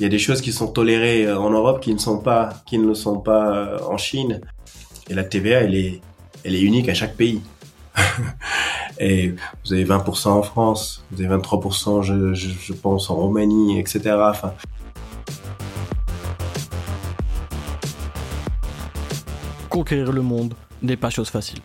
Il y a des choses qui sont tolérées euh, en Europe qui ne sont pas, qui ne le sont pas euh, en Chine. Et la TVA, elle est, unique à chaque pays. et vous avez 20% en France, vous avez 23%, je, pense, en Roumanie, etc. Conquérir le monde n'est pas chose facile.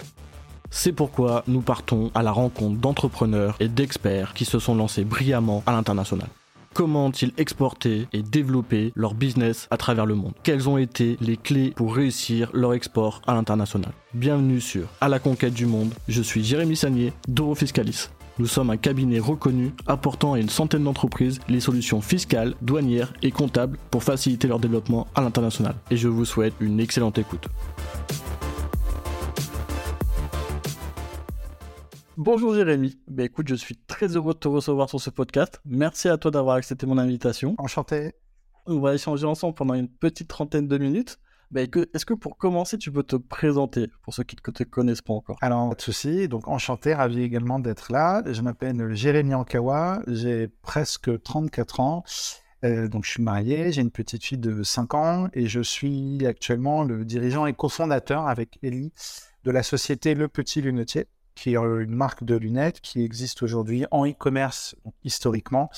C'est pourquoi nous partons à la rencontre d'entrepreneurs et d'experts qui se sont lancés brillamment à l'international. Comment ont-ils exporté et développé leur business à travers le monde Quelles ont été les clés pour réussir leur export à l'international? Bienvenue sur À la conquête du monde. Je suis Jérémy Sagnier d'Euro Fiscalis. Nous sommes un cabinet reconnu apportant à une centaine d'entreprises les solutions fiscales, douanières et comptables pour faciliter leur développement à l'international. Et je vous souhaite une excellente écoute. Bonjour Jérémy. Ben écoute, je suis très heureux de te recevoir sur ce podcast. Merci à toi d'avoir accepté mon invitation. Enchanté. On va échanger ensemble pendant une petite trentaine de minutes. Ben, est-ce que pour commencer, tu peux te présenter pour ceux qui ne te connaissent pas encore? Alors, pas de souci. Donc, enchanté, ravi également d'être là. Je m'appelle Jérémy Ankawa. J'ai presque 34 ans. Euh, donc, je suis marié. J'ai une petite fille de 5 ans et je suis actuellement le dirigeant et cofondateur avec Ellie de la société Le Petit Lunetier qui est une marque de lunettes qui existe aujourd'hui en e-commerce historiquement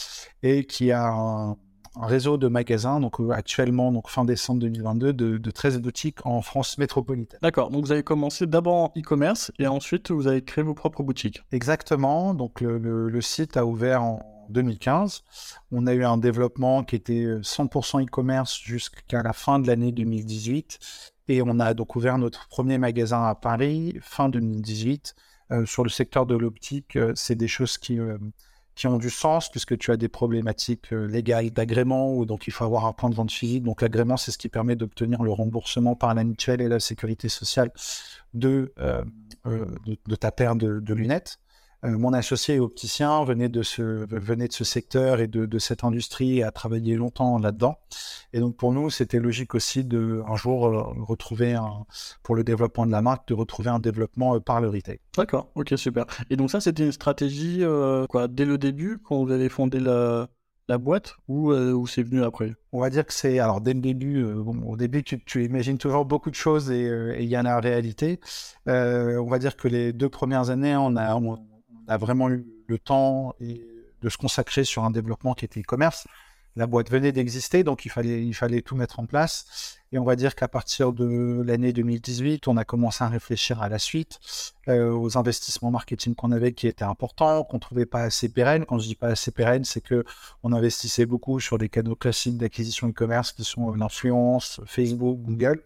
et qui a un, réseau de magasins, donc euh, actuellement, donc fin décembre 2022, de, de 13 boutiques en France métropolitaine. D'accord, donc vous avez commencé d'abord en e-commerce et ensuite vous avez créé vos propres boutiques. Exactement, donc le, le, site a ouvert en 2015. On a eu un développement qui était 100% e-commerce jusqu'à la fin de l'année 2018 et on a donc ouvert notre premier magasin à Paris fin 2018 euh, sur le secteur de l'optique, euh, c'est des choses qui, euh, qui ont du sens puisque tu as des problématiques légales d'agrément ou donc il faut avoir un point de vente physique. Donc l'agrément, c'est ce qui permet d'obtenir le remboursement par la mutuelle et la sécurité sociale de, ta paire de lunettes. Euh, mon associé opticien venait de ce, venait de ce secteur et de, de cette industrie et a travaillé longtemps là-dedans. Et donc pour nous, c'était logique aussi de un jour euh, retrouver un, pour le développement de la marque, de retrouver un développement euh, par le retail. D'accord, ok, super. Et donc ça, c'était une stratégie quoi, dès le début, quand vous avez fondé la, la boîte ou, ou c'est venu après? On va dire que c'est alors dès le début. bon, au début, tu, tu, imagines toujours beaucoup de choses et il y en a en réalité. on va dire que les deux premières années, on a a vraiment eu le temps de se consacrer sur un développement qui était e-commerce. La boîte venait d'exister, donc il fallait, tout mettre en place. Et on va dire qu'à partir de l'année 2018, on a commencé à réfléchir à la suite, euh, aux investissements marketing qu'on avait qui étaient importants, qu'on trouvait pas assez pérennes. Quand je dis pas assez pérennes, c'est que on investissait beaucoup sur des canaux classiques d'acquisition e-commerce qui sont l'influence, Facebook, Google.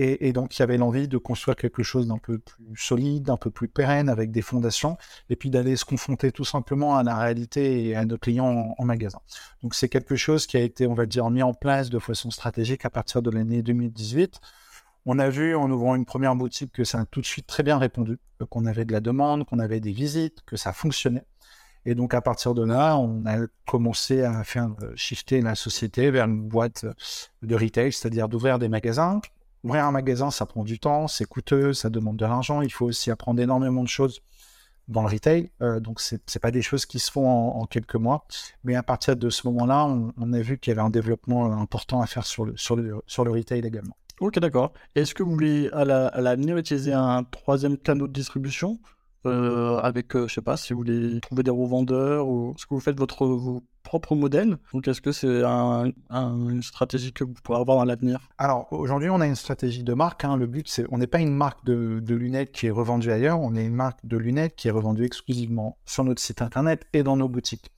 Et, donc, il y avait l'envie de construire quelque chose d'un peu plus solide, d'un peu plus pérenne, avec des fondations, et puis d'aller se confronter tout simplement à la réalité et à nos clients en, magasin. Donc, c'est quelque chose qui a été, on va dire, mis en place de façon stratégique à partir de l'année 2018. On a vu en ouvrant une première boutique que ça a tout de suite très bien répondu, qu'on avait de la demande, qu'on avait des visites, que ça fonctionnait. Et donc, à partir de là, on a commencé à faire euh, shifter la société vers une boîte de retail, c'est-à-dire d'ouvrir des magasins, Ouvrir un magasin, ça prend du temps, c'est coûteux, ça demande de l'argent. Il faut aussi apprendre énormément de choses dans le retail. Euh, donc, ce n'est pas des choses qui se font en, quelques mois. Mais à partir de ce moment-là, on, a vu qu'il y avait un développement important à faire sur le retail également. Ok, d'accord. Est-ce que vous voulez à l'avenir utiliser un troisième canal de distribution euh, avec, euh, je sais pas, si vous voulez trouver des revendeurs ou ce que vous faites votre, vos propres modèles Donc, est-ce que c'est une stratégie que vous pourrez avoir dans l'avenir? Alors, aujourd'hui, on a une stratégie de marque. Hein. Le but, c'est, on n'est pas une marque de, lunettes qui est revendue ailleurs, on est une marque de lunettes qui est revendue exclusivement sur notre site internet et dans nos boutiques.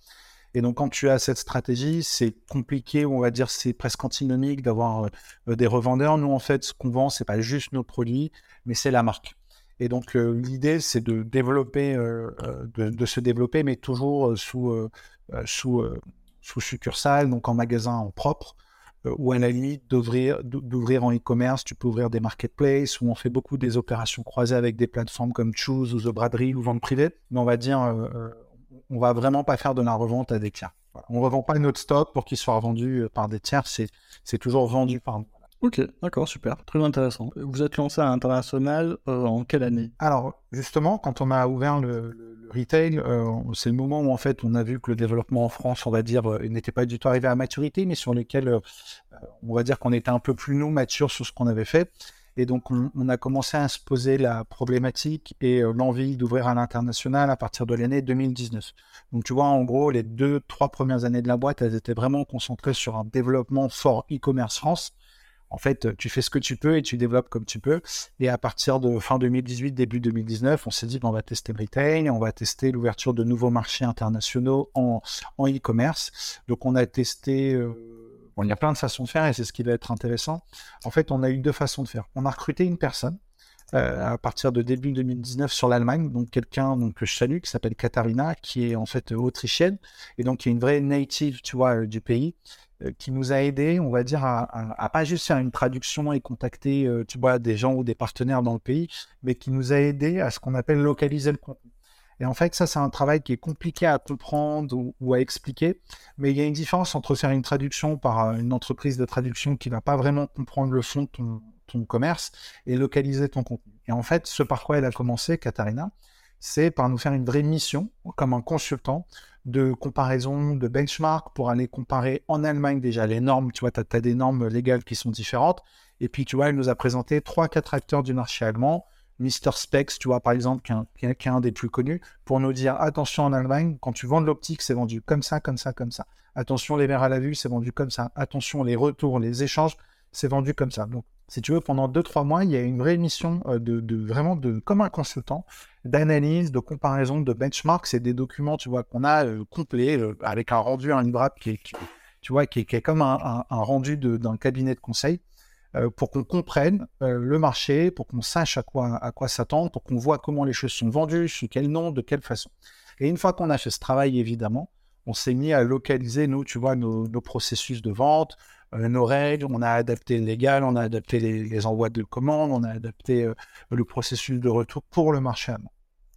Et donc, quand tu as cette stratégie, c'est compliqué, on va dire, c'est presque antinomique d'avoir euh, des revendeurs. Nous, en fait, ce qu'on vend, c'est pas juste nos produits, mais c'est la marque. Et donc euh, l'idée, c'est de développer, euh, euh, de, se développer, mais toujours sous, sous, sous succursale, donc en magasin en propre, ou à la limite d'ouvrir, d'ouvrir en e-commerce. Tu peux ouvrir des marketplaces où on fait beaucoup des opérations croisées avec des plateformes comme Choose ou The Braderie ou Vente Privée. Mais on va dire, on va vraiment pas faire de la revente à des tiers. On ne revend pas notre stock pour qu'il soit revendu par des tiers. C'est, c'est toujours vendu par nous. Ok, d'accord, super, très intéressant. Vous êtes lancé à l'international euh, en quelle année? Alors, justement, quand on a ouvert le, retail, euh, c'est le moment où en fait on a vu que le développement en France, on va dire, euh, n'était pas du tout arrivé à maturité, mais sur lequel on va dire qu'on était un peu plus nous matures sur ce qu'on avait fait. Et donc on, a commencé à se poser la problématique et l'envie d'ouvrir à l'international à partir de l'année 2019. Donc tu vois, en gros, les deux, trois premières années de la boîte, elles étaient vraiment concentrées sur un développement fort e-commerce France en fait, tu fais ce que tu peux et tu développes comme tu peux. Et à partir de fin 2018, début 2019, on s'est dit, on va tester le retail, on va tester l'ouverture de nouveaux marchés internationaux en, e-commerce. Donc, on a testé, euh, il y a plein de façons de faire et c'est ce qui va être intéressant. En fait, on a eu deux façons de faire. On a recruté une personne euh, à partir de début 2019 sur l'Allemagne, donc quelqu'un que je salue, qui s'appelle Katharina, qui est en fait autrichienne, et donc qui est une vraie native, tu vois, euh, du pays, qui nous a aidé, on va dire, à, pas juste faire une traduction et contacter, euh, tu vois, des gens ou des partenaires dans le pays, mais qui nous a aidé à ce qu'on appelle localiser le contenu. Et en fait, ça, c'est un travail qui est compliqué à comprendre ou, à expliquer, mais il y a une différence entre faire une traduction par euh, une entreprise de traduction qui va pas vraiment comprendre le fond de ton, ton commerce et localiser ton contenu. Et en fait, ce par quoi elle a commencé, Katharina, c'est par nous faire une vraie mission, comme un consultant, de comparaison, de benchmark pour aller comparer en Allemagne déjà les normes. Tu vois, tu as, des normes légales qui sont différentes. Et puis, tu vois, elle nous a présenté trois, quatre acteurs du marché allemand. Mr. Specs, tu vois, par exemple, qui est, un, des plus connus, pour nous dire attention en Allemagne, quand tu vends de l'optique, c'est vendu comme ça, comme ça, comme ça. Attention, les verres à la vue, c'est vendu comme ça. Attention, les retours, les échanges, c'est vendu comme ça. Donc, si tu veux, pendant 2-3 mois, il y a une vraie mission euh, de, vraiment de, comme un consultant, d'analyse, de comparaison, de benchmark. C'est des documents, tu vois, qu'on a euh, complets euh, avec un rendu, un livrable qui est, tu vois, qui est, comme un, rendu d'un cabinet de conseil pour qu'on comprenne le marché, pour qu'on sache à quoi, à quoi s'attendre, pour qu'on voit comment les choses sont vendues, sous quel nom, de quelle façon. Et une fois qu'on a fait ce travail, évidemment, on s'est mis à localiser, nous, tu vois, nos processus de vente, euh, nos règles, on a adapté le légal, on a adapté les, envois de commandes, on a adapté euh, le processus de retour pour le marché allemand.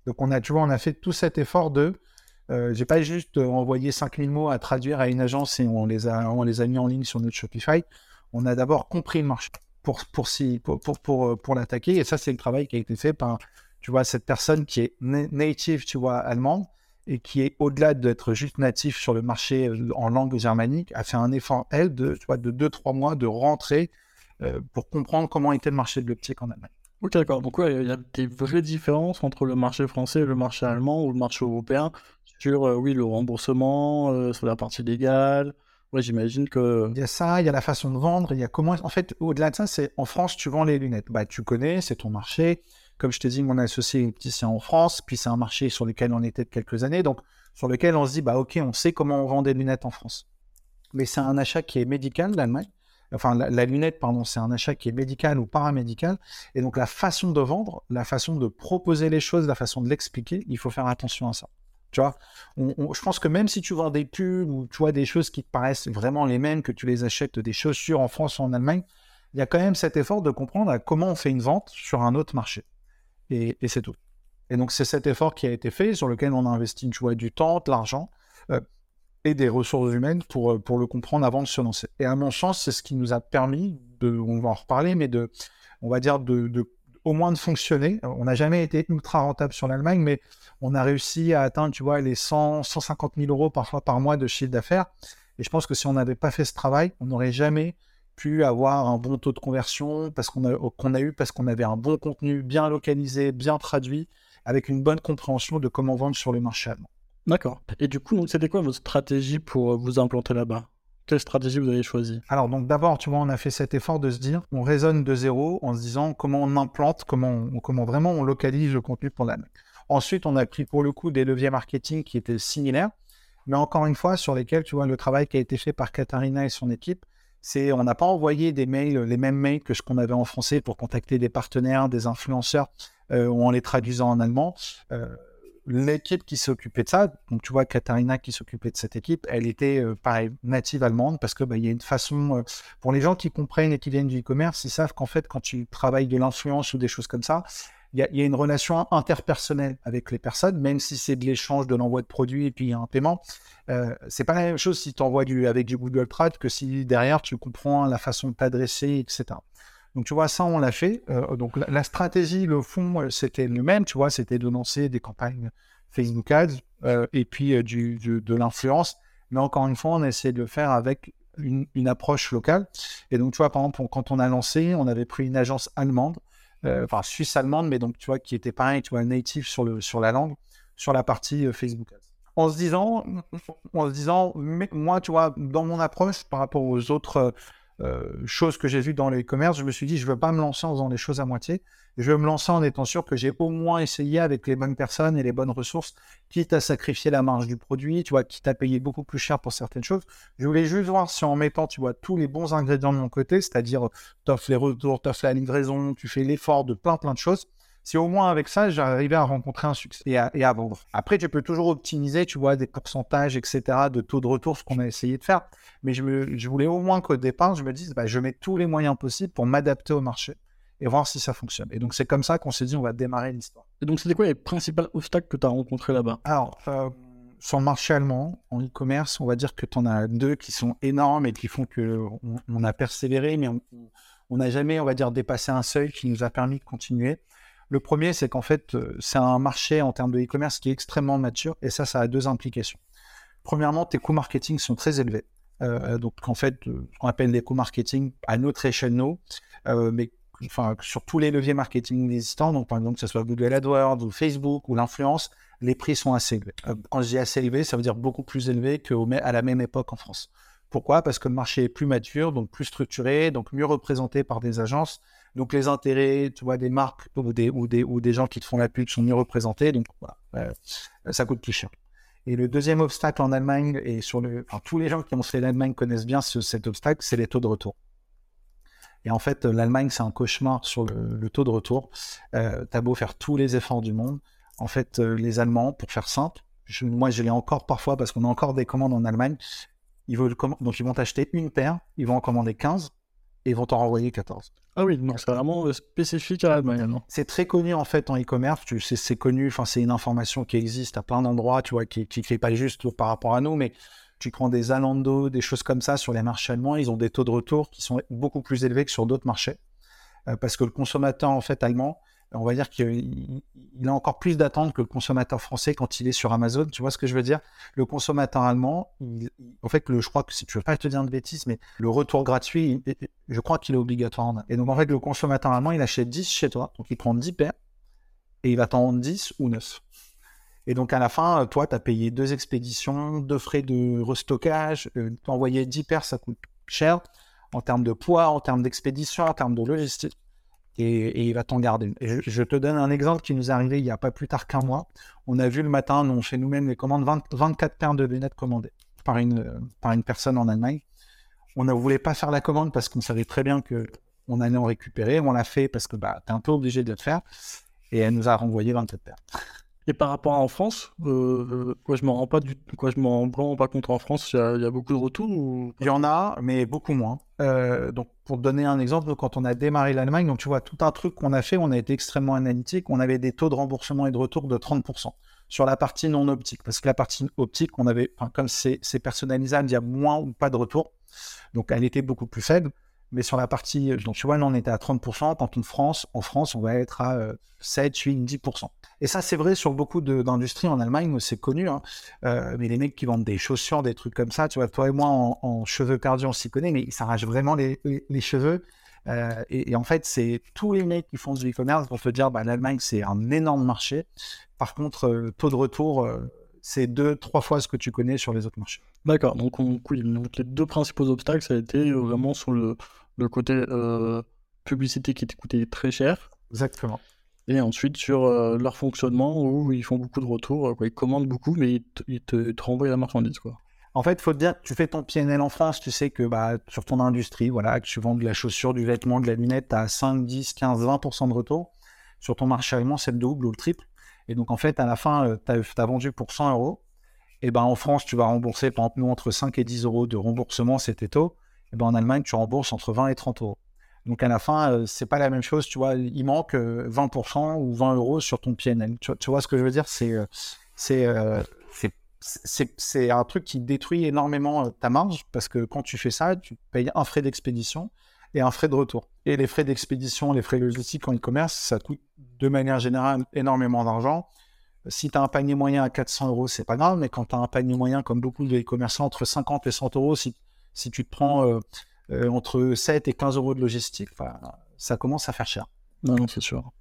Donc on a, tu vois, on a fait tout cet effort de, euh, j'ai pas juste envoyé 5000 mots à traduire à une agence et on les a, on les a mis en ligne sur notre Shopify. On a d'abord compris le marché pour, pour, pour l'attaquer. Et ça, c'est le travail qui a été fait par, tu vois, cette personne qui est native, tu vois, allemande, et qui est au-delà d'être juste natif sur le marché euh, en langue germanique, a fait un effort, elle, de 2-3 mois de rentrer euh, pour comprendre comment était le marché de l'optique en Allemagne. Ok, d'accord. Donc, ouais, il y a des vraies différences entre le marché français et le marché allemand ou le marché européen sur, euh, oui, le remboursement, sur la partie légale. Ouais, j'imagine que. Il y a ça, il y a la façon de vendre, il y a comment. En fait, au-delà de ça, c'est en France, tu vends les lunettes. Bah, tu connais, c'est ton marché comme je te dis, mon associé est petit, en France, puis c'est un marché sur lequel on était de quelques années, donc sur lequel on se dit, bah ok, on sait comment on vend des lunettes en France. Mais c'est un achat qui est médical, l'Allemagne. Enfin, la, lunette, pardon, c'est un achat qui est médical ou paramédical. Et donc, la façon de vendre, la façon de proposer les choses, la façon de l'expliquer, il faut faire attention à ça. Tu vois, je pense que même si tu vends des pulls ou tu vois des choses qui te paraissent vraiment les mêmes, que tu les achètes des chaussures en France ou en Allemagne, il y a quand même cet effort de comprendre comment on fait une vente sur un autre marché et, c'est tout. Et donc, c'est cet effort qui a été fait, sur lequel on a investi vois, du temps, de l'argent euh, et des ressources humaines pour, euh, pour le comprendre avant de se lancer. Et à mon sens, c'est ce qui nous a permis de, on va en reparler, mais de, on va dire, de au moins de fonctionner. On n'a jamais été ultra rentable sur l'Allemagne, mais on a réussi à atteindre, tu vois, les 100, 150 000 euros parfois par mois de chiffre d'affaires. Et je pense que si on n'avait pas fait ce travail, on n'aurait jamais pu avoir un bon taux de conversion parce qu'on a, qu'on a eu parce qu'on avait un bon contenu bien localisé, bien traduit, avec une bonne compréhension de comment vendre sur le marché allemand. D'accord. Et du coup, donc, c'était quoi votre stratégie pour euh, vous implanter là-bas? Quelle stratégie vous avez choisi Alors, donc d'abord, tu vois, on a fait cet effort de se dire, on raisonne de zéro en se disant comment on implante, comment, on, comment vraiment on localise le contenu pour l'année. Ensuite, on a pris pour le coup des leviers marketing qui étaient similaires, mais encore une fois, sur lesquels, tu vois, le travail qui a été fait par Katharina et son équipe, c'est on n'a pas envoyé des mails, les mêmes mails que ce qu'on avait en français pour contacter des partenaires, des influenceurs, euh, ou en les traduisant en allemand. Euh, l'équipe qui s'occupait de ça, donc tu vois Katharina qui s'occupait de cette équipe, elle était euh, native allemande parce que bah, il y a une façon pour les gens qui comprennent et qui viennent du e-commerce, ils savent qu'en fait quand tu travailles de l'influence ou des choses comme ça, il y, a une relation interpersonnelle avec les personnes, même si c'est de l'échange, de l'envoi de produits et puis un paiement. Euh, c'est pas la même chose si tu envoies avec du Google Trad que si derrière tu comprends la façon de t'adresser, etc. Donc tu vois, ça on l'a fait. Euh, donc la, stratégie, le fond, euh, c'était le même, tu vois, c'était de lancer des campagnes Facebook Ads et puis de l'influence. Mais encore une fois, on a essayé de le faire avec une, approche locale. Et donc, tu vois, par exemple, quand on a lancé, on avait pris une agence allemande, enfin suisse-allemande, mais donc, tu vois, qui était pareil, tu vois, native sur, le, sur la langue, sur la partie Facebook Ads. En se disant, en se disant, moi, tu vois, dans mon approche par rapport aux autres euh, choses que j'ai vues dans les commerces, je me suis dit, je ne veux pas me lancer en faisant les choses à moitié. Je veux me lancer en étant sûr que j'ai au moins essayé avec les bonnes personnes et les bonnes ressources, quitte à sacrifier la marge du produit, tu vois, quitte à payer beaucoup plus cher pour certaines choses. Je voulais juste voir si en mettant, tu vois, tous les bons ingrédients de mon côté, c'est-à-dire, tu offres les retours, tu offres la livraison, tu fais l'effort de plein, plein de choses, si au moins avec ça, j'arrivais à rencontrer un succès et à, vendre. Après, tu peux toujours optimiser, tu vois, des pourcentages, etc., de taux de retour, ce qu'on a essayé de faire. Mais je, me, je voulais au moins qu'au départ, je me dise, bah, je mets tous les moyens possibles pour m'adapter au marché et voir si ça fonctionne. Et donc, c'est comme ça qu'on s'est dit, on va démarrer l'histoire. Et donc, c'était quoi les principaux obstacles que tu as rencontrés là-bas? Alors, euh, sur le marché allemand, en e-commerce, on va dire que tu en as deux qui sont énormes et qui font qu'on on a persévéré, mais on n'a jamais, on va dire, dépassé un seuil qui nous a permis de continuer. Le premier, c'est qu'en fait, euh, c'est un marché en termes de e-commerce qui est extrêmement mature et ça, ça a deux implications. Premièrement, tes coûts marketing sont très élevés. Euh, donc, en fait, euh, ce appelle les coûts marketing à notre échelle, mais sur tous les leviers marketing existants, donc par exemple que ce soit Google AdWords ou Facebook ou l'influence, les prix sont assez élevés. quand je dis assez élevé, ça veut dire beaucoup plus élevé qu'à la même époque en France. Pourquoi? Parce que le marché est plus mature, donc plus structuré, donc mieux représenté par des agences donc les intérêts, tu vois, des marques ou des, gens qui te font la pub sont mieux représentés. Donc voilà, euh, ça coûte plus cher. Et le deuxième obstacle en Allemagne, et sur le, enfin, tous les gens qui ont fait l'Allemagne connaissent bien cet obstacle, c'est les taux de retour. Et en fait, l'Allemagne, c'est un cauchemar sur le, taux de retour. Euh, T'as beau faire tous les efforts du monde. En fait, euh, les Allemands, pour faire simple, moi je l'ai encore parfois parce qu'on a encore des commandes en Allemagne. Ils veulent, donc ils vont t'acheter une paire, ils vont en commander 15 et ils vont t'en renvoyer 14. Ah oui, donc c'est vraiment euh, spécifique à l'Allemagne. C'est très connu en fait en e-commerce. Tu sais, c'est connu. Enfin, c'est une information qui existe à plein d'endroits. Tu vois, qui n'est pas juste par rapport à nous, mais tu prends des Zalando, des choses comme ça sur les marchés allemands. Ils ont des taux de retour qui sont beaucoup plus élevés que sur d'autres marchés, euh, parce que le consommateur en fait allemand, on va dire qu'il a encore plus d'attente que le consommateur français quand il est sur Amazon. Tu vois ce que je veux dire? Le consommateur allemand, en fait, le, je crois que si tu veux pas te dire de bêtises, mais le retour gratuit, je crois qu'il est obligatoire. Et donc, en fait, le consommateur allemand, il achète 10 chez toi, donc il prend 10 paires et il va t'en vendre 10 ou 9. Et donc, à la fin, toi, tu as payé deux expéditions, deux frais de restockage, euh, t'envoyer 10 paires, ça coûte cher en termes de poids, en termes d'expédition, en termes de logistique et, il va t'en garder je, te donne un exemple qui nous est arrivé il n'y a pas plus tard qu'un mois. On a vu le matin, on fait nous-mêmes les commandes, 24 paires de lunettes commandées par une, par une personne en Allemagne. On ne voulait pas faire la commande parce qu'on savait très bien que on allait en récupérer. On l'a fait parce que bah, tu es un peu obligé de le faire. Et elle nous a renvoyé 24 paires. Et par rapport à en France, euh, quoi, je m'en rends pas du, quoi, je m'en rends pas compte en France. Il y, a beaucoup de retours. Il y en a, mais beaucoup moins. Euh, donc, pour donner un exemple, quand on a démarré l'Allemagne, donc tu vois tout un truc qu'on a fait, on a été extrêmement analytique. On avait des taux de remboursement et de retour de 30% sur la partie non optique, parce que la partie optique, on avait, comme c'est personnalisable, il y a moins ou pas de retour, donc elle était beaucoup plus faible. Mais sur la partie, donc tu vois, là on était à 30%, quand en France, en France, on va être à 7, 8, 10%. Et ça, c'est vrai sur beaucoup d'industries en Allemagne, c'est connu. Hein. Euh, mais les mecs qui vendent des chaussures, des trucs comme ça, tu vois, toi et moi, en, cheveux perdus, on s'y connaît, mais ils s'arrachent vraiment les, cheveux. Euh, et, en fait, c'est tous les mecs qui font du e-commerce vont te dire, bah, l'Allemagne, c'est un énorme marché. Par contre, euh, taux de retour, c'est deux, trois fois ce que tu connais sur les autres marchés. D'accord. Donc, donc, les deux principaux obstacles, ça a été vraiment sur le, le côté publicité qui coûté très cher. Exactement et ensuite sur euh, leur fonctionnement où ils font beaucoup de retours, euh, quoi. ils commandent beaucoup, mais ils te, renvoient la marchandise. Quoi. En fait, il faut te dire, tu fais ton PNL en France, tu sais que bah, sur ton industrie, voilà, que tu vends de la chaussure, du vêtement, de la lunette, tu as 5, 10, 15, 20% de retour. Sur ton marché allemand, c'est le double ou le triple. Et donc, en fait, à la fin, euh, tu as, vendu pour 100 euros. Et ben en France, tu vas rembourser, par exemple, nous, entre 5 et 10 euros de remboursement, c'était taux. Et ben en Allemagne, tu rembourses entre 20 et 30 euros. Donc à la fin, euh, c'est pas la même chose, tu vois. Il manque 20% euh, ou 20 euros sur ton PNL. Tu, vois ce que je veux dire? C'est euh, c'est un truc qui détruit énormément ta marge parce que quand tu fais ça, tu payes un frais d'expédition et un frais de retour. Et les frais d'expédition, les frais logistiques en e-commerce, ça coûte de manière générale énormément d'argent. si tu as un panier moyen à 400 euros, c'est pas grave, mais quand tu as un panier moyen, comme beaucoup de commerçants, entre 50 et 100 euros, si, si tu te prends euh, euh, entre 7 et 15 euros de logistique, ça commence à faire cher. Non, non, c'est sûr.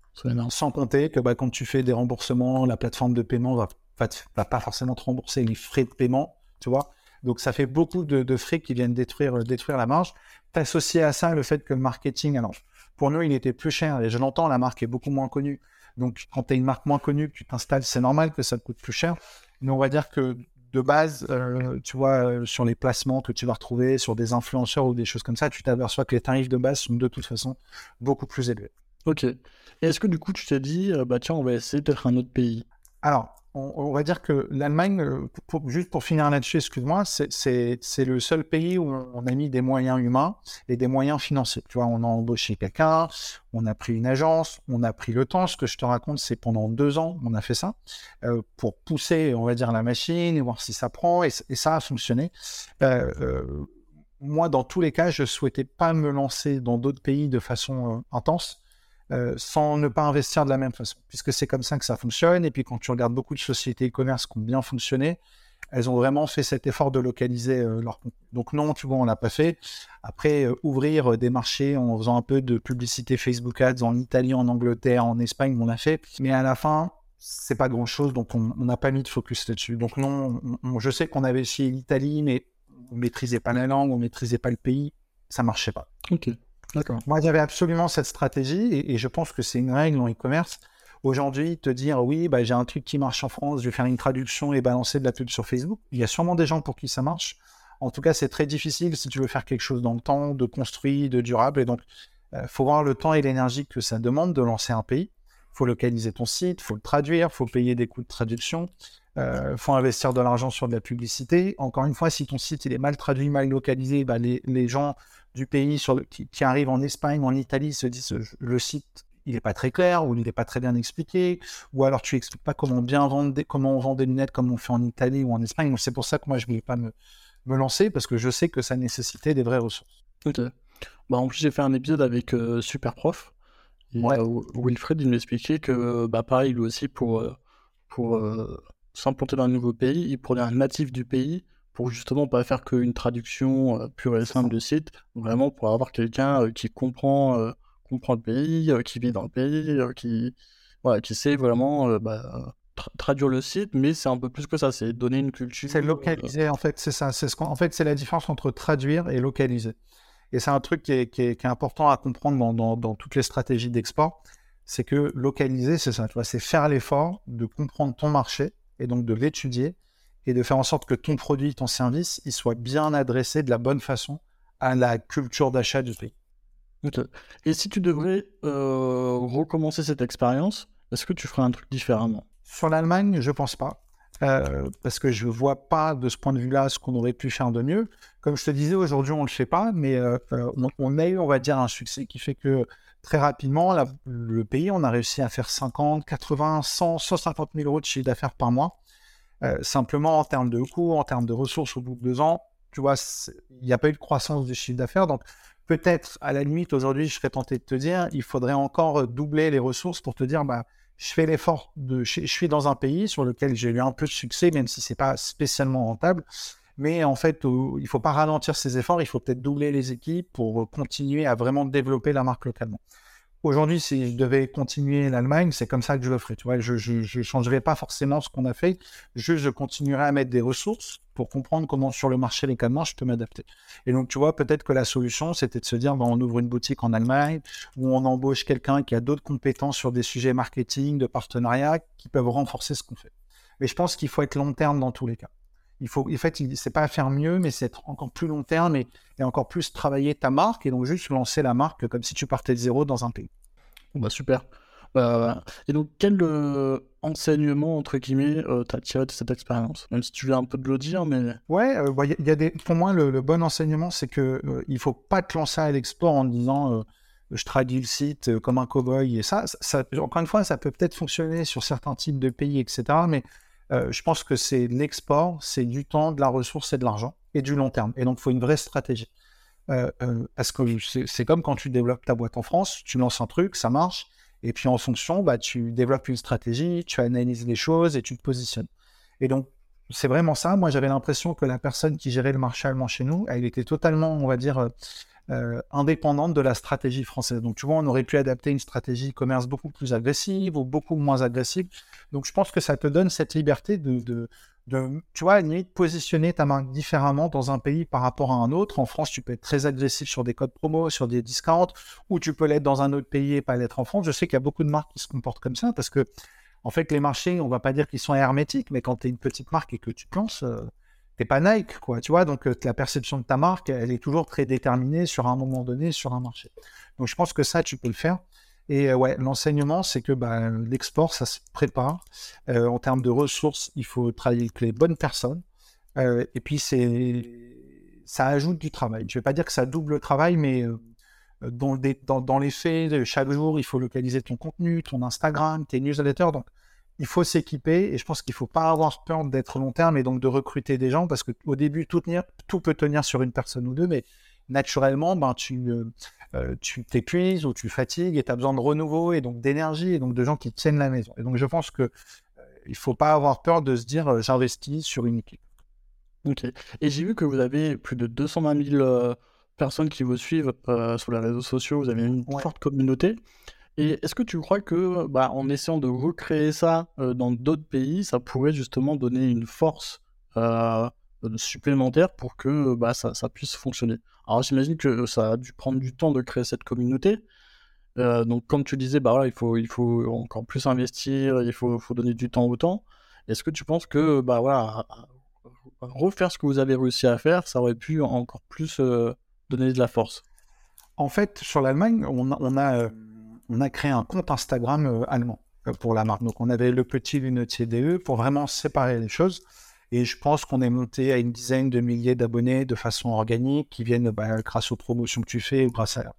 Sans compter que bah, quand tu fais des remboursements, la plateforme de paiement va, va, pas forcément te rembourser les frais de paiement, tu vois. Donc ça fait beaucoup de, frais qui viennent détruire, détruire la marge. Associé à ça le fait que le marketing, alors pour nous il était plus cher, et je l'entends, la marque est beaucoup moins connue. Donc quand tu as une marque moins connue, que tu t'installes, c'est normal que ça te coûte plus cher. Mais on va dire que de base, euh, tu vois, euh, sur les placements que tu vas retrouver, sur des influenceurs ou des choses comme ça, tu t'aperçois que les tarifs de base sont de toute façon beaucoup plus élevés. Ok. Et est-ce que du coup, tu t'es dit, euh, bah tiens, on va essayer peut-être un autre pays? Alors, on, va dire que l'Allemagne, euh, juste pour finir là-dessus, excuse-moi, c'est le seul pays où on a mis des moyens humains et des moyens financiers. Tu vois, on a embauché quelqu'un, on a pris une agence, on a pris le temps. Ce que je te raconte, c'est pendant deux ans, on a fait ça euh, pour pousser, on va dire, la machine et voir si ça prend. Et, ça a fonctionné. Euh, moi, dans tous les cas, je souhaitais pas me lancer dans d'autres pays de façon intense euh, sans ne pas investir de la même façon, puisque c'est comme ça que ça fonctionne. Et puis quand tu regardes beaucoup de sociétés e-commerce qui ont bien fonctionné, elles ont vraiment fait cet effort de localiser euh, leur contenu. Donc non, tu vois, on l'a pas fait. Après, euh, ouvrir des marchés en faisant un peu de publicité Facebook Ads en Italie, en Angleterre, en Espagne, on l'a fait. Mais à la fin, c'est pas grand-chose, donc on n'a pas mis de focus là-dessus. Donc non, je sais qu'on avait essayé l'Italie, mais on maîtrisait pas la langue, on maîtrisait pas le pays, ça marchait pas. Ok. Moi, j'avais absolument cette stratégie et, je pense que c'est une règle en e-commerce. Aujourd'hui, te dire oui, bah, j'ai un truc qui marche en France, je vais faire une traduction et balancer de la pub sur Facebook. Il y a sûrement des gens pour qui ça marche. En tout cas, c'est très difficile si tu veux faire quelque chose dans le temps, de construit, de durable. Et donc, il euh, faut voir le temps et l'énergie que ça demande de lancer un pays. Il faut localiser ton site, il faut le traduire, il faut payer des coûts de traduction, euh, faut investir de l'argent sur de la publicité. Encore une fois, si ton site il est mal traduit, mal localisé, bah, les, les gens du pays sur le, qui, qui arrivent en Espagne, en Italie, se disent le site il n'est pas très clair ou il n'est pas très bien expliqué, ou alors tu expliques pas comment bien vendre, comment on vend des lunettes comme on fait en Italie ou en Espagne. Donc c'est pour ça que moi je voulais pas me, me lancer parce que je sais que ça nécessitait des vraies ressources. Ok. Bah, en plus j'ai fait un épisode avec euh, Superprof. ouais. Euh, Wilfred il m'expliquait que bah pareil lui aussi pour euh, pour s'implanter dans un nouveau pays, il prenait un natif du pays pour justement pas faire qu'une traduction euh, pure et simple du site, vraiment pour avoir quelqu'un euh, qui comprend, euh, comprend le pays, qui vit dans le pays, qui, voilà, qui sait vraiment bah, traduire le site, mais c'est un peu plus que ça, c'est donner une culture. C'est localiser, en fait, c'est ça. Ce en fait, c'est la différence entre traduire et localiser. Et c'est un truc qui est, qui, est, important à comprendre dans, dans, dans toutes les stratégies d'export. C'est que localiser, c'est ça, tu vois, c'est faire l'effort de comprendre ton marché et donc de l'étudier et de faire en sorte que ton produit, ton service, il soit bien adressé de la bonne façon à la culture d'achat du pays. Et si tu devrais euh, recommencer cette expérience, est-ce que tu ferais un truc différemment? Sur l'Allemagne, je pense pas. Euh, parce que je ne vois pas de ce point de vue-là ce qu'on aurait pu faire de mieux. Comme je te disais, aujourd'hui, on ne le fait pas, mais euh, on, a eu, on va dire, un succès qui fait que très rapidement, le pays, on a réussi à faire 50, 80, 100, 150 000 euros de chiffre d'affaires par mois. Euh, simplement, en termes de coûts, en termes de ressources au bout de deux ans, tu vois, il n'y a pas eu de croissance du chiffre d'affaires. Donc, peut-être, à la limite, aujourd'hui, je serais tenté de te dire, il faudrait encore euh, doubler les ressources pour te dire, bah, je fais l'effort de, je, suis dans un pays sur lequel j'ai eu un peu de succès, même si c'est pas spécialement rentable. Mais en fait, il il faut pas ralentir ses efforts, il faut peut-être doubler les équipes pour continuer à vraiment développer la marque localement. Aujourd'hui, si je devais continuer l'Allemagne, c'est comme ça que je le ferais. Tu vois, je ne changerais pas forcément ce qu'on a fait. Juste, je continuerai à mettre des ressources pour comprendre comment sur le marché canons je peux m'adapter. Et donc, tu vois, peut-être que la solution, c'était de se dire, ben, on ouvre une boutique en Allemagne où on embauche quelqu'un qui a d'autres compétences sur des sujets marketing, de partenariat, qui peuvent renforcer ce qu'on fait. Mais je pense qu'il faut être long terme dans tous les cas il faut, en fait, c'est pas faire mieux, mais c'est être encore plus long terme et, encore plus travailler ta marque et donc juste lancer la marque comme si tu partais de zéro dans un pays. Bah super. Bah, et donc, quel euh, enseignement, entre guillemets, euh, t'as tiré de cette expérience? Même si tu viens un peu de le dire, mais... Ouais, euh, bah, y a des... pour moi, le, bon enseignement, c'est que il faut pas te lancer à l'export en disant je traduis le site comme un cow-boy et ça, ça, encore une fois, ça peut peut-être fonctionner sur certains types de pays, etc. Mais euh, je pense que c'est l'export, c'est du temps, de la ressource et de l'argent, et du long terme. Et donc, il faut une vraie stratégie. Euh, euh, parce que c'est comme quand tu développes ta boîte en France, tu lances un truc, ça marche, Et puis en fonction, bah, tu développes une stratégie, tu analyses les choses et tu te positionnes. Et donc, c'est vraiment ça. Moi, j'avais l'impression que la personne qui gérait le marché allemand chez nous, elle était totalement, on va dire, euh, indépendante de la stratégie française. Donc, tu vois, on aurait pu adapter une stratégie commerce beaucoup plus agressive ou beaucoup moins agressive. Donc, je pense que ça te donne cette liberté de, tu vois, de positionner ta marque différemment dans un pays par rapport à un autre. En France, tu peux être très agressif sur des codes promo, sur des discounts, ou tu peux l'être dans un autre pays et pas l'être en France. Je sais qu'il y a beaucoup de marques qui se comportent comme ça parce que, en fait, les marchés, on va pas dire qu'ils sont hermétiques, mais quand tu es une petite marque et que tu penses, euh, t'es pas Nike, quoi, tu vois? Donc, euh, la perception de ta marque, elle est toujours très déterminée sur un moment donné, sur un marché. Donc, je pense que ça, tu peux le faire. Et euh, ouais, l'enseignement, c'est que bah, l'export, ça se prépare. Euh, en termes de ressources, il faut travailler avec les bonnes personnes. et puis, c'est ça ajoute du travail. Je vais pas dire que ça double le travail, mais dans, dans, dans, les faits, chaque jour, il faut localiser ton contenu, ton Instagram, tes newsletters. Donc, il faut s'équiper et je pense qu'il ne faut pas avoir peur d'être long terme et donc de recruter des gens parce qu'au début, tout, tenir, tout peut tenir sur une personne ou deux, mais naturellement, ben, tu euh, euh, t'épuises ou tu fatigues et tu as besoin de renouveau et donc d'énergie et donc de gens qui tiennent la maison. Et donc je pense que euh, il faut pas avoir peur de se dire j'investis sur une équipe. Ok. Et j'ai vu que vous avez plus de 220 000 personnes qui vous suivent sur les réseaux sociaux. Vous avez une forte communauté. Et est-ce que tu crois que, bah, en essayant de recréer ça euh, dans d'autres pays, ça pourrait justement donner une force euh, supplémentaire pour que bah, ça, puisse fonctionner? Alors j'imagine que ça a dû prendre du temps de créer cette communauté. Euh, donc comme tu disais, bah, il, faut, il faut encore plus investir, il faut, faut donner du temps au temps. Est-ce que tu penses que bah, voilà, refaire ce que vous avez réussi à faire, ça aurait pu encore plus donner de la force? En fait, sur l'Allemagne, on a on a créé un compte Instagram euh, allemand euh, pour la marque. Donc, on avait le petit lunetier DE pour vraiment séparer les choses. Et je pense qu'on est monté à une dizaine de milliers d'abonnés de façon organique qui viennent bah, grâce aux promotions que tu fais ou grâce à,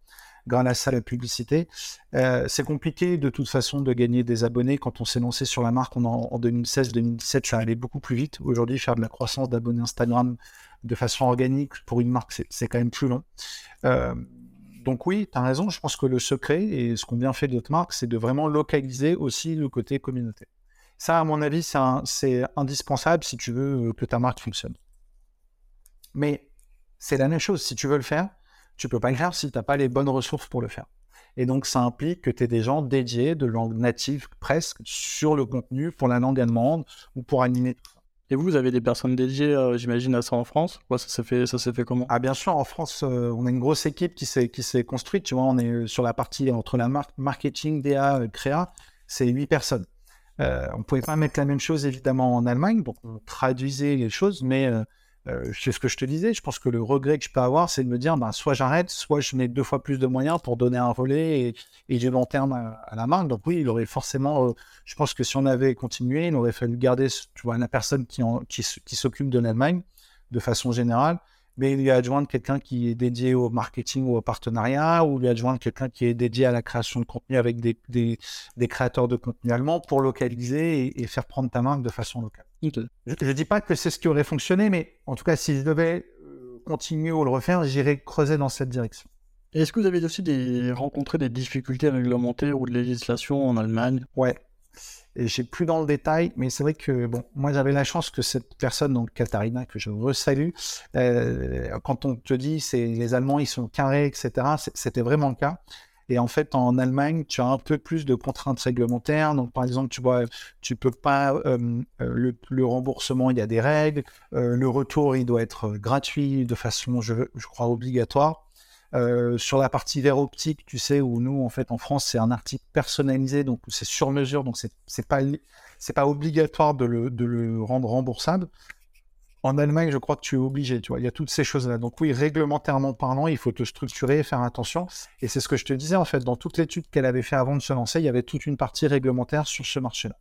grâce à la publicité. Euh, c'est compliqué de toute façon de gagner des abonnés. Quand on s'est lancé sur la marque en, en 2016-2017, ça allait beaucoup plus vite. Aujourd'hui, faire de la croissance d'abonnés Instagram de façon organique pour une marque, c'est quand même plus long donc oui, tu as raison, je pense que le secret, et ce qu'on bien fait d'autres marques, c'est de vraiment localiser aussi le côté communauté. Ça, à mon avis, c'est indispensable si tu veux euh, que ta marque fonctionne. Mais c'est la même chose, si tu veux le faire, tu peux pas le faire si tu n'as pas les bonnes ressources pour le faire. Et donc, ça implique que tu aies des gens dédiés de langue native presque sur le contenu pour la langue allemande ou pour animer. Et vous, vous avez des personnes dédiées, euh, j'imagine, à ça en France? Ça s'est fait, fait comment? Ah bien sûr, en France, euh, on a une grosse équipe qui s'est construite. Tu vois, on est euh, sur la partie entre la marque marketing, DA, créa, c'est huit personnes. On pouvait pas mettre la même chose évidemment en Allemagne, donc on traduisait les choses, mais euh, c'est ce que je te disais. Je pense que le regret que je peux avoir, c'est de me dire, ben, soit j'arrête, soit je mets deux fois plus de moyens pour donner un relais et, et j'ai long terme à, la marque. Donc oui, il aurait forcément, euh, je pense que si on avait continué, il aurait fallu garder, tu vois, la personne qui, s'occupe de l'Allemagne de façon générale, mais lui adjoindre quelqu'un qui est dédié au marketing ou au partenariat, ou lui adjoindre quelqu'un qui est dédié à la création de contenu avec des, des, des créateurs de contenu allemands pour localiser et, et faire prendre ta marque de façon locale. Je ne dis pas que c'est ce qui aurait fonctionné, mais en tout cas, si je devais euh, continuer ou le refaire, j'irais creuser dans cette direction. Est-ce que vous avez aussi des, rencontré des difficultés réglementaires ou de législation en Allemagne? Ouais. J'ai plus dans le détail, mais c'est vrai que bon, moi j'avais la chance que cette personne, donc Katharina, que je resalue, euh, quand on te dit c'est les Allemands ils sont carrés, etc. C'était vraiment le cas. Et en fait, en Allemagne, tu as un peu plus de contraintes réglementaires. Donc, par exemple, tu vois, tu peux pas euh, euh, le, remboursement, il y a des règles. Euh, le retour, il doit être gratuit de façon, je crois, obligatoire. Sur la partie verre optique, tu sais, où nous, en fait, en France, c'est un article personnalisé, donc c'est sur mesure, donc c'est pas pas obligatoire de le, de le rendre remboursable. En Allemagne, je crois que tu es obligé, tu vois, il y a toutes ces choses-là. Donc oui, réglementairement parlant, il faut te structurer et faire attention. Et c'est ce que je te disais, en fait, dans toute l'étude qu'elle avait fait avant de se lancer, il y avait toute une partie réglementaire sur ce marché-là.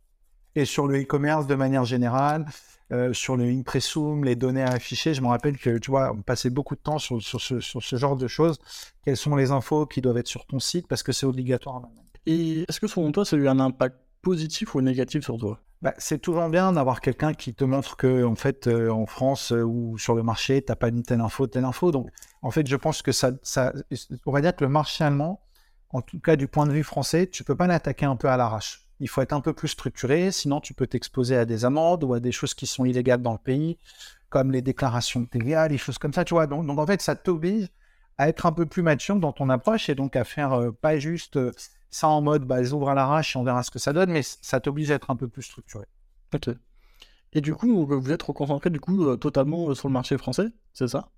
Et sur le e-commerce de manière générale, euh, sur le impressum, les données à afficher, je me rappelle que, tu vois, on passait beaucoup de temps sur, ce, sur ce genre de choses. Quelles sont les infos qui doivent être sur ton site? Parce que c'est obligatoire. Et est-ce que selon toi, ça a eu un impact positif ou négatif sur toi? Bah, c'est toujours bien d'avoir quelqu'un qui te montre que, en fait, euh, en France euh, ou sur le marché, tu n'as pas une telle info, telle info. Donc, en fait, je pense que ça, ça, on va dire que le marché allemand, en tout cas du point de vue français, tu peux pas l'attaquer un peu à l'arrache. Il faut être un peu plus structuré, sinon tu peux t'exposer à des amendes ou à des choses qui sont illégales dans le pays, comme les déclarations de TVA, les choses comme ça, tu vois. Donc, en fait, ça t'oblige à être un peu plus mature dans ton approche et donc à faire euh, pas juste euh, ça en mode bah, ouvre à l'arrache et on verra ce que ça donne, mais ça t'oblige à être un peu plus structuré. Et du coup, vous êtes reconcentré du coup euh, totalement sur le marché français, c'est ça?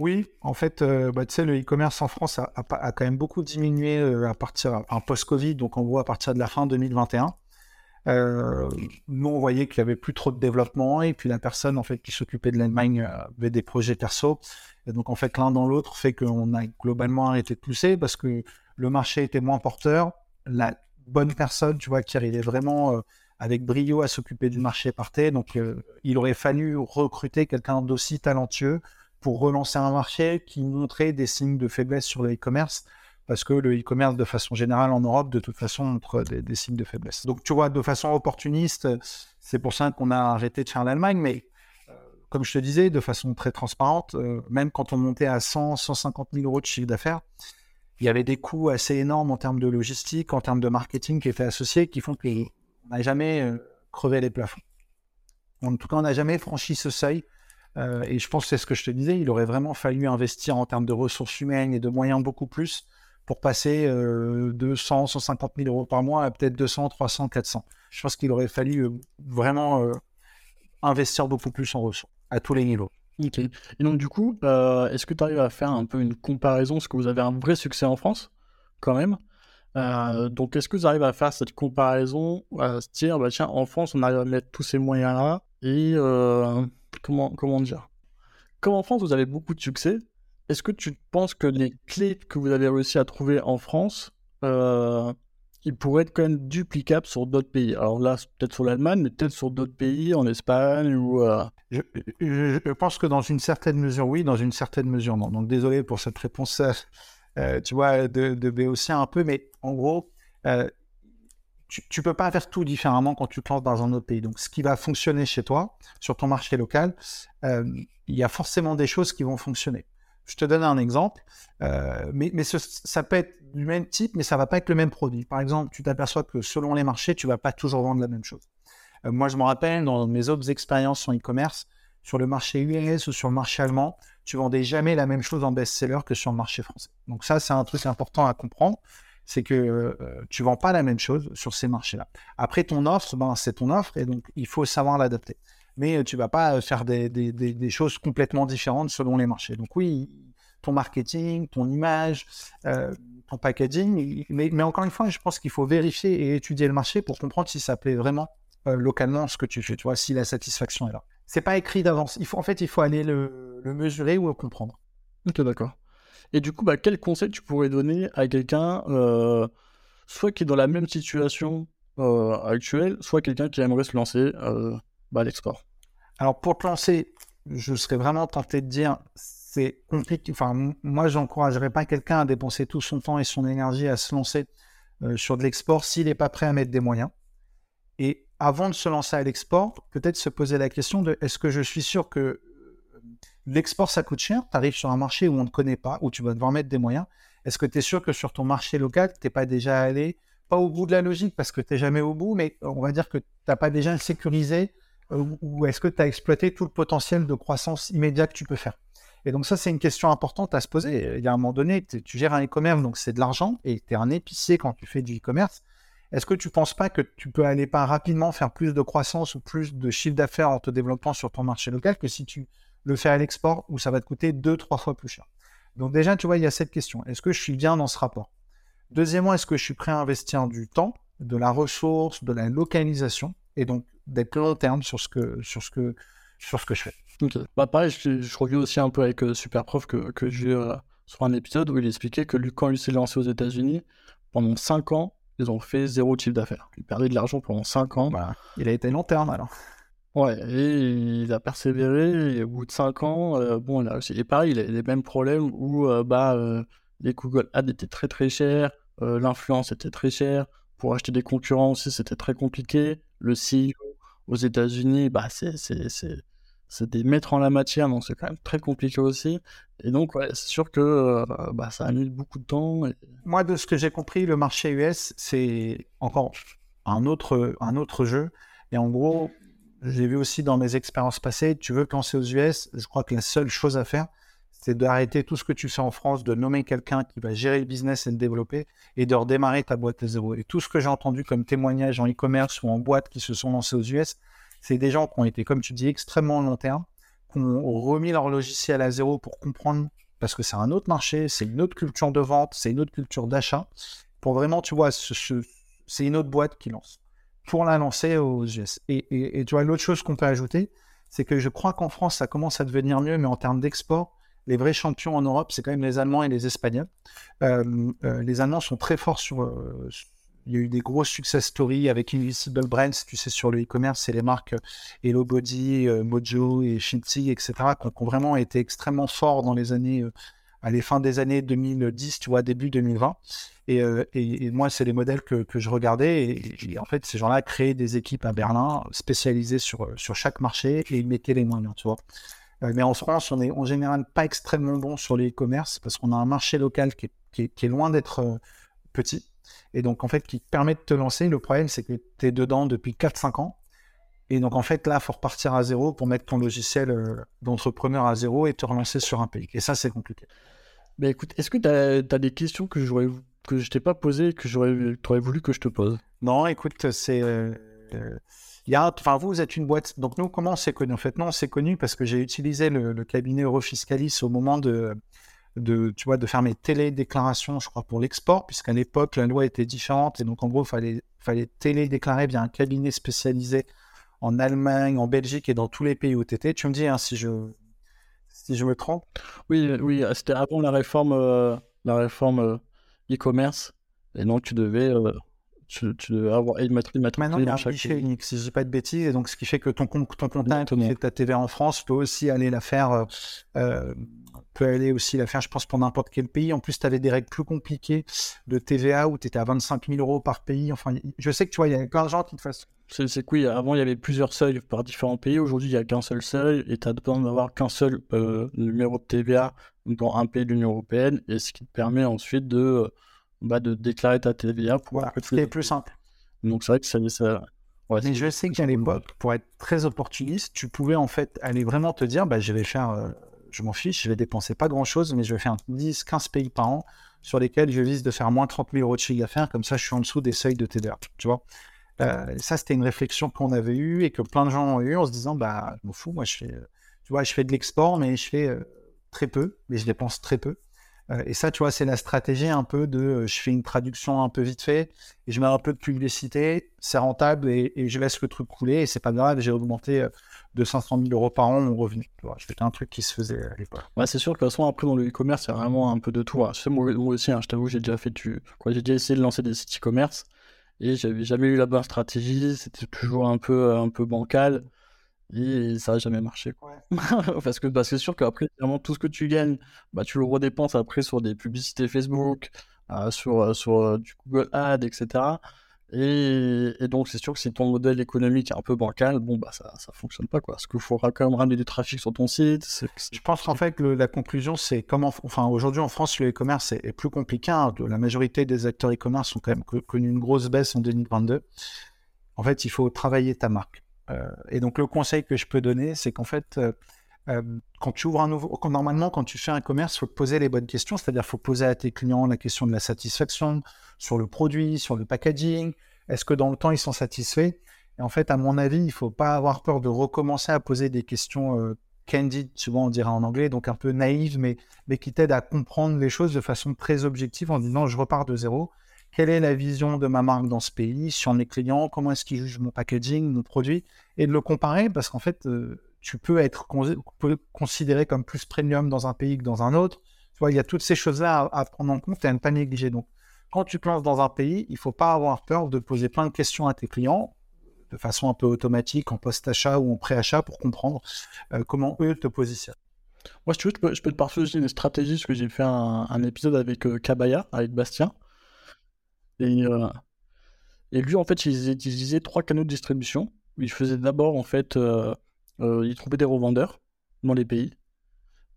Oui, en fait, bah, tu sais, le e-commerce en France a, quand même beaucoup diminué à partir, en post-Covid, donc on voit à partir de la fin 2021. nous, on voyait qu'il y avait plus trop de développement et puis la personne en fait qui s'occupait de l'Allemagne avait des projets perso et donc, en fait, l'un dans l'autre fait qu'on a globalement arrêté de pousser parce que le marché était moins porteur. La bonne personne, tu vois, qui arrivait vraiment euh, avec brio à s'occuper du marché partait. Donc, euh, il aurait fallu recruter quelqu'un d'aussi talentueux pour relancer un marché qui montrait des signes de faiblesse sur le e-commerce. Parce que le e-commerce, de façon générale, en Europe, de toute façon, montre des, signes de faiblesse. Donc, tu vois, de façon opportuniste, c'est pour ça qu'on a arrêté de faire l'Allemagne. Mais comme je te disais, de façon très transparente, euh, même quand on montait à 100, 150 000 euros de chiffre d'affaires, il y avait des coûts assez énormes en termes de logistique, en termes de marketing qui étaient associés, qui font qu'on n'a jamais euh, crevé les plafonds. En tout cas, on n'a jamais franchi ce seuil. Euh, et je pense que c'est ce que je te disais, il aurait vraiment fallu investir en termes de ressources humaines et de moyens beaucoup plus pour passer de 100, 150 000 euros par mois à peut-être 200, 300, 400. Je pense qu'il aurait fallu vraiment investir beaucoup plus en ressources à tous les niveaux. Ok. Et donc, du coup, euh, est-ce que tu arrives à faire un peu une comparaison Parce que vous avez un vrai succès en France, quand même. Euh, donc, est-ce que vous arrivez à faire cette comparaison, à se dire, bah, tiens, en France, on arrive à mettre tous ces moyens-là Et euh, comment, comment dire Comme en France, vous avez beaucoup de succès, est-ce que tu penses que les clés que vous avez réussi à trouver en France, il pourrait être quand même duplicable sur d'autres pays? Alors là, peut-être sur l'Allemagne, mais peut-être sur d'autres pays, en Espagne ou. Euh, je, pense que dans une certaine mesure, oui, dans une certaine mesure, non. Donc désolé pour cette réponse, euh, tu vois, de, de Béotien un peu, mais en gros, euh, tu, ne peux pas faire tout différemment quand tu te lances dans un autre pays. Donc ce qui va fonctionner chez toi, sur ton marché local, il y a forcément des choses qui vont fonctionner. Je te donne un exemple, mais, mais ça peut être du même type, mais ça va pas être le même produit. Par exemple, tu t'aperçois que selon les marchés, tu vas pas toujours vendre la même chose. Euh, moi, je me rappelle, dans mes autres expériences en e-commerce, sur le marché US ou sur le marché allemand, tu vendais jamais la même chose en best-seller que sur le marché français. Donc ça, c'est un truc important à comprendre, c'est que euh, tu vends pas la même chose sur ces marchés-là. Après, ton offre, ben, c'est ton offre, et donc il faut savoir l'adapter. Mais euh, tu vas pas faire des, choses complètement différentes selon les marchés. Donc oui, ton marketing, ton image, euh, ton packaging. Mais, encore une fois, je pense qu'il faut vérifier et étudier le marché pour comprendre si ça plaît vraiment euh, localement ce que tu fais, tu vois, si la satisfaction est là. C'est pas écrit d'avance. En fait, il faut aller le, mesurer ou le comprendre. Ok, d'accord. Et du coup, bah, quel conseil tu pourrais donner à quelqu'un, euh, soit qui est dans la même situation actuelle, soit quelqu'un qui aimerait se lancer bah, à l'export? Alors, pour te lancer, je serais vraiment tenté de dire c'est compliqué. Enfin, moi, j'encouragerais pas quelqu'un à dépenser tout son temps et son énergie à se lancer euh, sur de l'export s'il n'est pas prêt à mettre des moyens. Et avant de se lancer à l'export, peut-être se poser la question de est-ce que je suis sûr que euh, l'export ça coûte cher Tu arrives sur un marché où on ne connaît pas, où tu vas devoir mettre des moyens. Est-ce que tu es sûr que sur ton marché local, tu n'es pas déjà allé, pas au bout de la logique parce que tu n'es jamais au bout, mais on va dire que tu n'as pas déjà sécurisé euh, ou est-ce que tu as exploité tout le potentiel de croissance immédiat que tu peux faire? Et donc ça, c'est une question importante à se poser. Il y a un moment donné, tu gères un e-commerce, donc c'est de l'argent, et tu es un épicier quand tu fais du e-commerce. Est-ce que tu ne penses pas que tu peux aller pas rapidement faire plus de croissance ou plus de chiffre d'affaires en te développant sur ton marché local que si tu le fais à l'export où ça va te coûter deux, trois fois plus cher Donc déjà, tu vois, il y a cette question. Est-ce que je suis bien dans ce rapport? Deuxièmement, est-ce que je suis prêt à investir du temps, de la ressource, de la localisation, et donc d'être long terme sur ce que, sur ce que, sur ce que je fais? Bah, pareil, je, reviens aussi un peu avec euh, Superprof que, que j'ai eu euh, sur un épisode où il expliquait que lui, quand il s'est lancé aux États-Unis, pendant 5 ans, ils ont fait zéro chiffre d'affaires. Il perdait de l'argent pendant 5 ans. Voilà. Il a été long terme alors. Ouais, et il a persévéré, et au bout de 5 ans, euh, bon, il a réussi. Et pareil, il a les mêmes problèmes où bah, les Google Ads étaient très très chers, l'influence était très chère, pour acheter des concurrents aussi, c'était très compliqué. Le CEO aux États-Unis, bah, c'est des maîtres en la matière, donc c'est quand même très compliqué aussi. Et donc, ouais, c'est sûr que euh, bah, ça a mis beaucoup de temps. Moi, de ce que j'ai compris, le marché US, c'est encore un autre, un autre jeu. Et en gros, j'ai vu aussi dans mes expériences passées, tu veux te lancer aux US, je crois que la seule chose à faire, c'est d'arrêter tout ce que tu fais en France, de nommer quelqu'un qui va gérer le business et le développer, et de redémarrer ta boîte à zéro. Et tout ce que j'ai entendu comme témoignage en e-commerce ou en boîte qui se sont lancés aux US, c'est des gens qui ont été, comme tu dis, extrêmement long terme, qui ont remis leur logiciel à zéro pour comprendre, parce que c'est un autre marché, c'est une autre culture de vente, c'est une autre culture d'achat. Pour vraiment, tu vois, c'est une autre boîte qui lance. Pour la lancer aux US. Et, tu vois, l'autre chose qu'on peut ajouter, c'est que je crois qu'en France, ça commence à devenir mieux, mais en termes d'export, les vrais champions en Europe, c'est quand même les Allemands et les Espagnols. Euh, euh, les Allemands sont très forts sur, euh, il y a eu des grosses success stories avec Invisible Brands, tu sais, sur le e-commerce, c'est les marques Hello Body, Mojo et Shinty, etc., qui ont, vraiment été extrêmement forts dans les années, à les fins des années 2010, tu vois, début 2020. Et, moi, c'est les modèles que, je regardais. Et, en fait, ces gens-là créaient des équipes à Berlin spécialisées sur, sur chaque marché et ils mettaient les moyens, tu vois. mais en France, on est en général pas extrêmement bon sur le e-commerce parce qu'on a un marché local qui est loin d'être petit et donc en fait qui permet de te lancer. Le problème, c'est que tu es dedans depuis 4-5 ans. Et donc en fait, là, il faut repartir à zéro pour mettre ton logiciel euh, d'entrepreneur à zéro et te relancer sur un pays. Et ça, c'est compliqué. Mais écoute, est-ce que tu as, des questions que, que je t'ai pas posées et que tu aurais voulu que je te pose? Non, écoute, c'est... Euh, euh, y a, enfin, vous, vous êtes une boîte. Donc, nous, comment on s'est connu En fait, non, on s'est connu parce que j'ai utilisé le, le, cabinet Eurofiscalis au moment de, de, tu vois, de faire mes télédéclarations, je crois, pour l'export, puisqu'à l'époque, la loi était différente. Et donc, en gros, il fallait, fallait télédéclarer via un cabinet spécialisé en Allemagne, en Belgique et dans tous les pays où tu étais. Tu me dis hein, si, je, si je me trompe Oui, oui c'était avant la réforme, euh, la réforme euh, e-commerce. et donc, tu devais. Euh, tu, tu, devais avoir une matrice Maintenant, il y a un guichet unique, si je dis pas de bêtises, et donc ce qui fait que ton compte, ton compte qui fait ta TVA en France, peut aussi aller la faire peut aller aussi la faire, je pense, pour n'importe quel pays. En plus, tu avais des règles plus compliquées de TVA où tu étais à 25 000 euros par pays. Enfin, je sais que tu vois, il y a plein de gens qui te fassent. C'est que oui, avant il y avait plusieurs seuils par différents pays. Aujourd'hui, il n'y a qu'un seul seuil et tu as besoin d'avoir qu'un seul euh, numéro de TVA dans un pays de l'Union européenne et ce qui te permet ensuite de, bah, de déclarer ta TVA pour voilà, ce plus simple. Donc c'est vrai que ça. ça ouais, Mais je sais qu'à l'époque, pour être très opportuniste, tu pouvais en fait aller vraiment te dire bah, je vais faire. Euh, je m'en fiche, je vais dépenser pas grand chose, mais je vais faire 10, 15 pays par an sur lesquels je vise de faire moins 30 000 euros de chiffre d'affaires, comme ça je suis en dessous des seuils de TDR, tu vois. Euh, ça, c'était une réflexion qu'on avait eue et que plein de gens ont eu en se disant, bah, je m'en fous, moi je fais, tu vois, je fais de l'export, mais je fais euh, très peu, mais je dépense très peu. Euh, et ça, tu vois, c'est la stratégie un peu de je fais une traduction un peu vite fait et je mets un peu de publicité, c'est rentable et, je laisse le truc couler et c'est pas grave, j'ai augmenté de 500 000 euros par an mon revenu. C'était un truc qui se faisait à l'époque. Ouais, c'est sûr que de toute façon, après, dans le e-commerce, il y a vraiment un peu de tout. moi, aussi, hein, je t'avoue, j'ai déjà fait du... J'ai déjà essayé de lancer des sites e-commerce et j'avais jamais eu la bonne stratégie. C'était toujours un peu, un peu bancal et ça n'a jamais marché. Quoi. parce que bah, c'est sûr qu'après, vraiment, tout ce que tu gagnes, bah, tu le redépenses après sur des publicités Facebook, euh, sur, euh, sur euh, du Google Ads, etc. Et, donc, c'est sûr que si ton modèle économique est un peu bancal, bon, bah, ça, ça fonctionne pas, quoi. Parce qu'il faudra quand même ramener du trafic sur ton site. Je pense qu'en fait, la conclusion, c'est comment, enfin, aujourd'hui, en France, le e-commerce est, plus compliqué. Hein. La majorité des acteurs e-commerce ont quand même connu une grosse baisse en 2022. En fait, il faut travailler ta marque. Euh, et donc, le conseil que je peux donner, c'est qu'en fait, euh, euh, quand tu ouvres un nouveau, normalement, quand tu fais un commerce, il faut poser les bonnes questions, c'est-à-dire faut poser à tes clients la question de la satisfaction sur le produit, sur le packaging. Est-ce que dans le temps ils sont satisfaits? Et en fait, à mon avis, il ne faut pas avoir peur de recommencer à poser des questions euh, candid, souvent on dirait en anglais, donc un peu naïves, mais, mais qui t'aident à comprendre les choses de façon très objective en disant je repars de zéro. Quelle est la vision de ma marque dans ce pays, sur mes clients, comment est-ce qu'ils jugent mon packaging, mon produit, et de le comparer parce qu'en fait, euh, tu peux être considéré comme plus premium dans un pays que dans un autre. Tu vois, il y a toutes ces choses-là à, prendre en compte et à ne pas négliger. Donc, quand tu te lances dans un pays, il ne faut pas avoir peur de poser plein de questions à tes clients de façon un peu automatique, en post-achat ou en pré-achat pour comprendre euh, comment eux te positionnent. Moi, si tu veux, je peux, je peux te partager une stratégie, parce que j'ai fait un, épisode avec euh, Kabaya, avec Bastien. Et, euh, et lui, en fait, il utilisait trois canaux de distribution. Il faisait d'abord, en fait, euh, il trouvait des revendeurs dans les pays,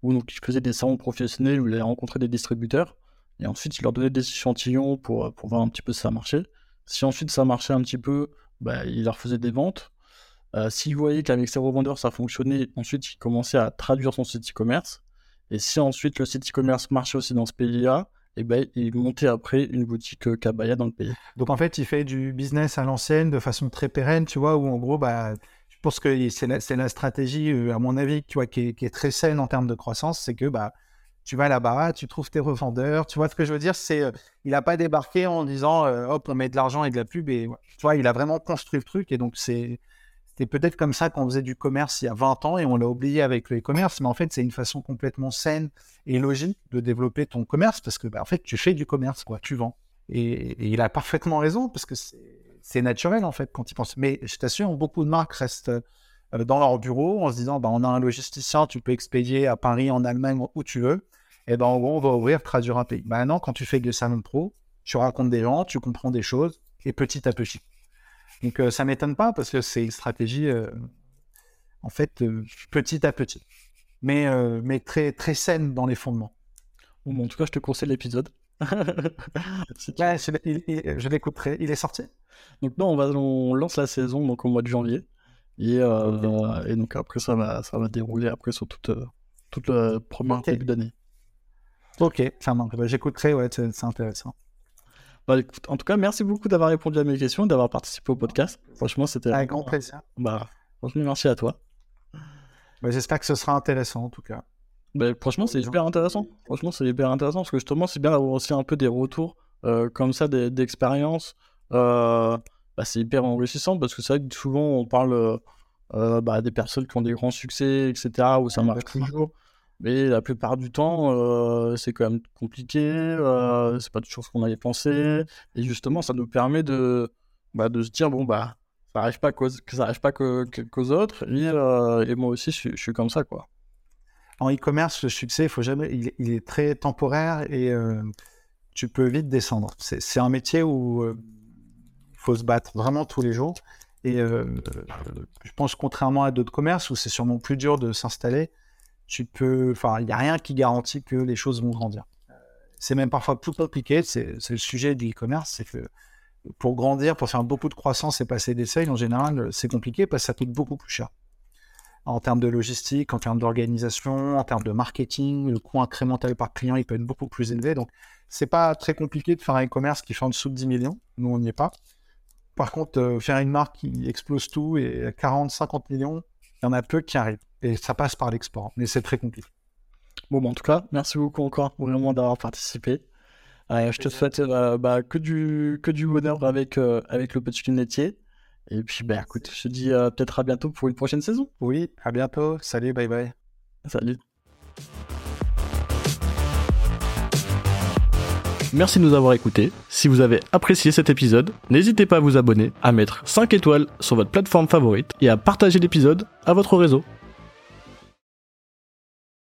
où donc il faisait des salons professionnels où il allait rencontrer des distributeurs, et ensuite il leur donnait des échantillons pour, pour voir un petit peu si ça marchait. Si ensuite ça marchait un petit peu, bah, il leur faisait des ventes. Euh, S'il voyait qu'avec ses revendeurs ça fonctionnait, ensuite il commençait à traduire son site e-commerce. Et si ensuite le site e-commerce marchait aussi dans ce pays-là, et ben, il montait après une boutique euh, Kabaya dans le pays. Donc en fait, il fait du business à l'ancienne de façon très pérenne, tu vois, où en gros, bah, pense que c'est la, stratégie, euh, à mon avis, qui est, très saine en termes de croissance, c'est que bah, tu vas là-bas, tu trouves tes revendeurs, tu vois ce que je veux dire, c'est, euh, il n'a pas débarqué en disant, hop, on met de l'argent et de la pub, et tu vois, il a vraiment construit le truc, et donc c'est, c'était peut-être comme ça qu'on faisait du commerce il y a 20 ans et on l'a oublié avec le e-commerce, mais en fait, c'est une façon complètement saine et logique de développer ton commerce parce que, bah, en fait, tu fais du commerce, tu vends. Et, il a parfaitement raison parce que c'est naturel, en fait, quand il pense. Mais je t'assure, beaucoup de marques restent euh, dans leur bureau en se disant, bah, on a un logisticien, tu peux expédier à Paris, en Allemagne, où tu veux. Et ben, on va ouvrir, traduire un pays. Maintenant, quand tu fais du salon pro, tu racontes des gens, tu comprends des choses et petit à petit. Donc euh, ça m'étonne pas parce que c'est une stratégie euh, en fait euh, petit à petit, mais mais très très saine dans les fondements. Bon, en tout cas, je te conseille l'épisode. je l'écouterai. Il est sorti? Donc non, on va on lance la saison donc au mois de janvier et, et donc après ça va ça va dérouler après sur toute toute la première début d'année. Ok, ça. Bah, j'écouterai. Ouais, c'est intéressant. Bah, en tout cas, merci beaucoup d'avoir répondu à mes questions, d'avoir participé au podcast. Franchement, c'était un grand plaisir. Bah, franchement, merci à toi. Bah, J'espère que ce sera intéressant en tout cas. Bah, franchement, c'est hyper intéressant. Franchement, c'est hyper intéressant parce que justement, c'est bien d'avoir aussi un peu des retours euh, comme ça d'expérience. Euh, bah, c'est hyper enrichissant parce que c'est vrai que souvent on parle euh, bah, des personnes qui ont des grands succès, etc., où ça marche toujours. Mais la plupart du temps, euh, c'est quand même compliqué, euh, c'est pas toujours ce qu'on avait pensé. Et justement, ça nous permet de, bah, de se dire, bon, bah, ça n'arrive pas qu'aux, qu'aux autres. Et, euh, et, moi aussi, je, suis comme ça, quoi. En e-commerce, le succès, faut jamais, il, est très temporaire et tu peux vite descendre. C'est, un métier où il faut se battre vraiment tous les jours. Et je pense, contrairement à d'autres commerces où c'est sûrement plus dur de s'installer, tu peux, enfin, il n'y a rien qui garantit que les choses vont grandir. C'est même parfois plus compliqué. C'est le sujet du e-commerce, c'est que pour grandir, pour faire beaucoup de croissance et passer des seuils, en général, c'est compliqué parce que ça coûte beaucoup plus cher. En termes de logistique, en termes d'organisation, en termes de marketing, le coût incrémental par client, il peut être beaucoup plus élevé. Donc, c'est pas très compliqué de faire un e-commerce qui fait en dessous de 10 millions. Nous, on n'y est pas. Par contre, euh, faire une marque qui explose tout et 40, 50 millions, il y en a peu qui arrivent. Et ça passe par l'export, mais c'est très compliqué. Bon, bah, en tout cas, merci beaucoup encore vraiment d'avoir participé. je te souhaite euh, bah, que, du, que du bonheur avec, euh, avec le petit lunetier. Et puis, bah, écoute, je te dis euh, peut-être à bientôt pour une prochaine saison. Oui, à bientôt. Salut, bye bye. Salut. Merci de nous avoir écoutés. Si vous avez apprécié cet épisode, n'hésitez pas à vous abonner, à mettre 5 étoiles sur votre plateforme favorite et à partager l'épisode à votre réseau.